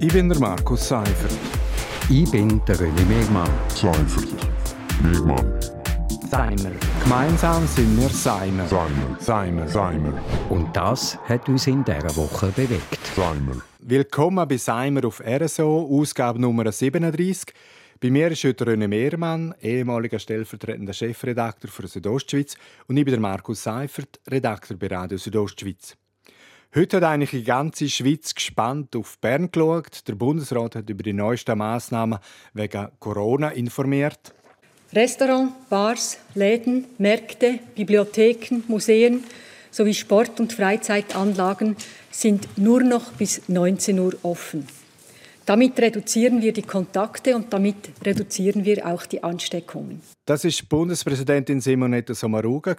Ich bin der Markus Seifert. Ich bin der René Megmann. Seifert. Megmann. Seimer. Gemeinsam sind wir Seimer. Seimer. Seimer. Seimer. Und das hat uns in dieser Woche bewegt. Seimer. Willkommen bei Seimer auf RSO, Ausgabe Nummer 37. Bei mir ist heute René Mehrmann, ehemaliger stellvertretender Chefredakteur für Südostschweiz, und ich bin der Markus Seifert, Redakteur bei Radio Südostschweiz. Heute hat eigentlich die ganze Schweiz gespannt auf Bern geschaut. Der Bundesrat hat über die neuesten Massnahmen wegen Corona informiert. Restaurants, Bars, Läden, Märkte, Bibliotheken, Museen sowie Sport- und Freizeitanlagen sind nur noch bis 19 Uhr offen. Damit reduzieren wir die Kontakte und damit reduzieren wir auch die Ansteckungen. Das ist Bundespräsidentin Simonetta Sommaruga.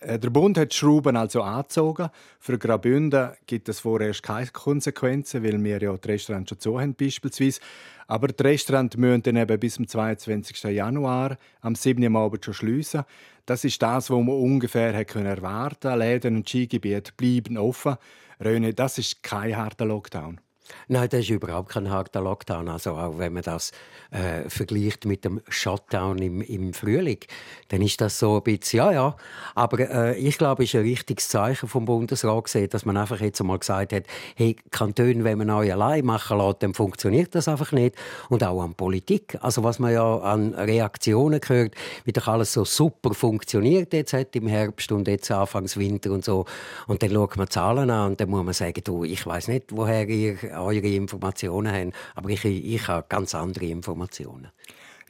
Äh, der Bund hat die Schrauben also angezogen. Für Graubünden gibt es vorerst keine Konsequenzen, weil wir ja die Restaurants schon zu haben, beispielsweise. Aber die Restaurants müssen dann eben bis zum 22. Januar am 7. Abend schon schliessen. Das ist das, was man ungefähr erwarten konnte. Läden und Skigebiete bleiben offen. Röne, das ist kein harter Lockdown. Nein, das ist überhaupt kein harter Lockdown. Also auch wenn man das äh, vergleicht mit dem Shutdown im, im Frühling, dann ist das so ein bisschen, ja, ja. Aber äh, ich glaube, es ist ein richtiges Zeichen vom Bundesrat gesehen, dass man einfach jetzt einmal gesagt hat, hey, Kantone, wenn man euch allein machen lässt, dann funktioniert das einfach nicht. Und auch an Politik. Also was man ja an Reaktionen hört, wie doch alles so super funktioniert jetzt hat im Herbst und jetzt Anfangs Winter und so. Und dann schaut man Zahlen an und dann muss man sagen, du, ich weiß nicht, woher ihr eure Informationen haben. Aber ich, ich habe ganz andere Informationen.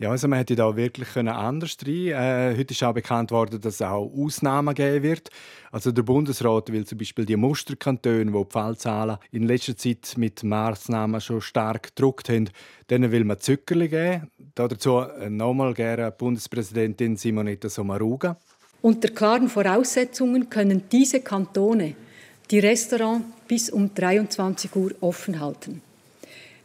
Ja, also man hätte da wirklich anders rein. Äh, heute ist auch bekannt worden, dass es auch Ausnahmen geben wird. Also der Bundesrat will zum Beispiel die Musterkantone, wo die Fallzahlen in letzter Zeit mit Maßnahmen schon stark gedruckt haben, denen will man Zückerli geben. Dazu äh, nochmal gerne Bundespräsidentin Simonetta Sommaruga. Unter klaren Voraussetzungen können diese Kantone die Restaurants bis um 23 Uhr offen halten.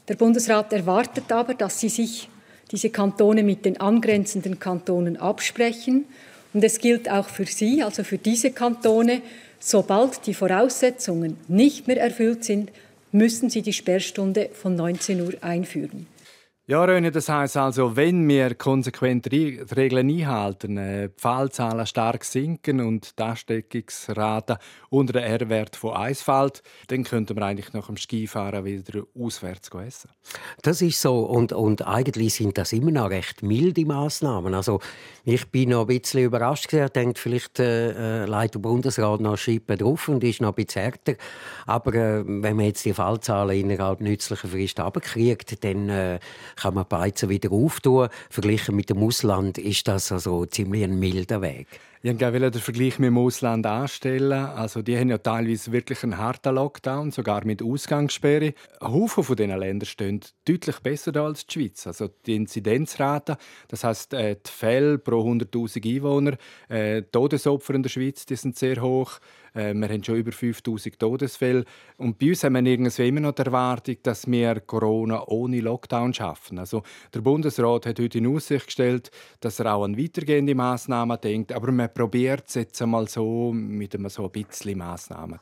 Der Bundesrat erwartet aber, dass sie sich diese Kantone mit den angrenzenden Kantonen absprechen. Und es gilt auch für sie, also für diese Kantone, sobald die Voraussetzungen nicht mehr erfüllt sind, müssen sie die Sperrstunde von 19 Uhr einführen. Ja, Röne, das heißt also, wenn wir konsequent die Regeln einhalten, äh, die Fallzahlen stark sinken und die Ansteckungsrate unter den R-Wert von 1 fällt, dann könnten wir eigentlich nach dem Skifahren wieder auswärts essen. Das ist so. Und, und eigentlich sind das immer noch recht milde Massnahmen. Also, ich bin noch ein bisschen überrascht. Ich denke, vielleicht äh, äh leitet der Bundesrat noch Schippen drauf und ist noch ein bisschen härter. Aber äh, wenn man jetzt die Fallzahlen innerhalb nützlicher Frist abkriegt, dann äh, kann man Beizen wieder auftun. Verglichen mit dem Ausland ist das also ziemlich ein milder Weg. Ich wollte den Vergleich mit dem Ausland anstellen. Also die haben ja teilweise wirklich einen harten Lockdown, sogar mit Ausgangssperre. Haufen von diesen Ländern stehen deutlich besser da als die Schweiz. Also die Inzidenzrate, das heißt äh, die Fälle pro 100.000 Einwohner, äh, Todesopfer in der Schweiz, die sind sehr hoch. Äh, wir haben schon über 5000 Todesfälle. Und bei uns haben wir irgendwie immer noch die Erwartung, dass wir Corona ohne Lockdown schaffen. Also der Bundesrat hat heute in Aussicht gestellt, dass er auch an weitergehende Massnahmen denkt. Aber man probiert es jetzt einmal so mit einem so ein bisschen Massnahmen,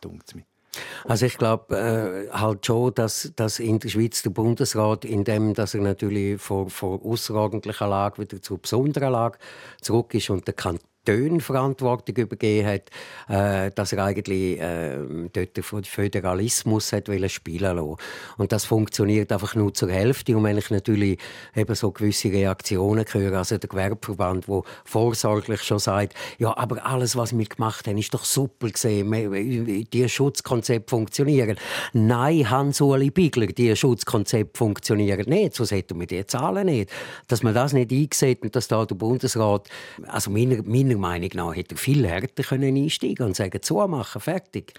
also ich glaube äh, halt schon, dass, dass in der Schweiz der Bundesrat, indem dass er natürlich von, von außerordentlicher Lage wieder zur besonderen Lage zurück ist und der Kanton Tönen Verantwortung übergeben hat, äh, dass er eigentlich äh, dort den Föderalismus hat spielen lassen. Und das funktioniert einfach nur zur Hälfte. Und wenn ich natürlich eben so gewisse Reaktionen höre, also der Gewerbeverband, der vorsorglich schon sagt, ja, aber alles, was wir gemacht haben, ist doch super gesehen, die Schutzkonzepte funktionieren. Nein, Hans-Uli Bigler, die Schutzkonzepte funktionieren nicht, sonst hätten wir die Zahlen nicht. Dass man das nicht eingesehen und dass da der Bundesrat, also meiner, meiner meiner Meinung nach hätte er viel härter können einsteigen und sagen, zumachen, fertig.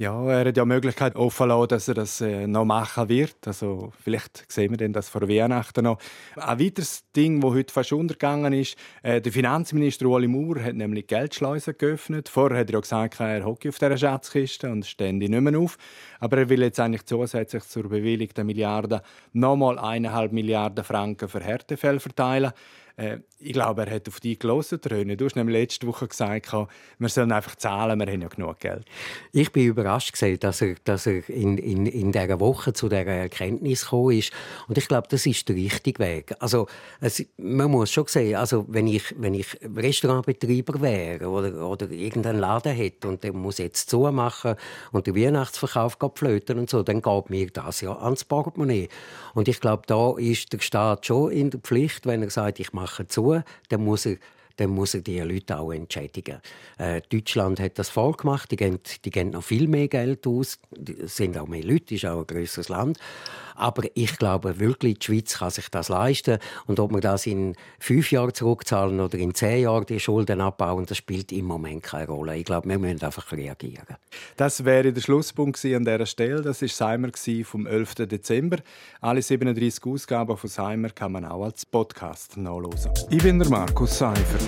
Ja, er hat ja die Möglichkeit offen lassen, dass er das äh, noch machen wird. Also vielleicht sehen wir dann das vor Weihnachten noch. Ein weiteres Ding, das heute fast untergegangen ist, äh, der Finanzminister Ueli Maurer hat nämlich Geldschleusen geöffnet. Vorher hat er ja gesagt, er hocke auf dieser Schatzkiste und stände nicht mehr auf. Aber er will jetzt eigentlich zusätzlich zur bewilligten Milliarde nochmal eineinhalb Milliarden Franken für Härtefälle verteilen. Äh, ich glaube, er hat auf die gelesen, Röne. Du hast nämlich letzte Woche gesagt, wir sollen einfach zahlen, wir haben ja genug Geld. Ich bin überrascht, gewesen, dass er, dass er in, in, in dieser Woche zu dieser Erkenntnis gekommen ist. Und ich glaube, das ist der richtige Weg. Also, es, man muss schon sehen, also, wenn ich, wenn ich Restaurantbetreiber wäre oder, oder irgendeinen Laden hätte und der muss jetzt zumachen und der Weihnachtsverkauf flöten und so, dann geht mir das ja ans Portemonnaie. Und ich glaube, da ist der Staat schon in der Pflicht, wenn er sagt, ich mache zu, dann muss er dann muss er die Leute auch entschädigen. Äh, Deutschland hat das vorgemacht, die geben, die geben noch viel mehr Geld aus, es sind auch mehr Leute, ist auch ein größeres Land. Aber ich glaube wirklich, die Schweiz kann sich das leisten. Und ob wir das in fünf Jahren zurückzahlen oder in zehn Jahren die Schulden abbauen, das spielt im Moment keine Rolle. Ich glaube, wir müssen einfach reagieren. Das wäre der Schlusspunkt an dieser Stelle. Das war Seimer vom 11. Dezember. Alle 37 Ausgaben von Seimer kann man auch als Podcast nachhören. Ich bin der Markus Seifert.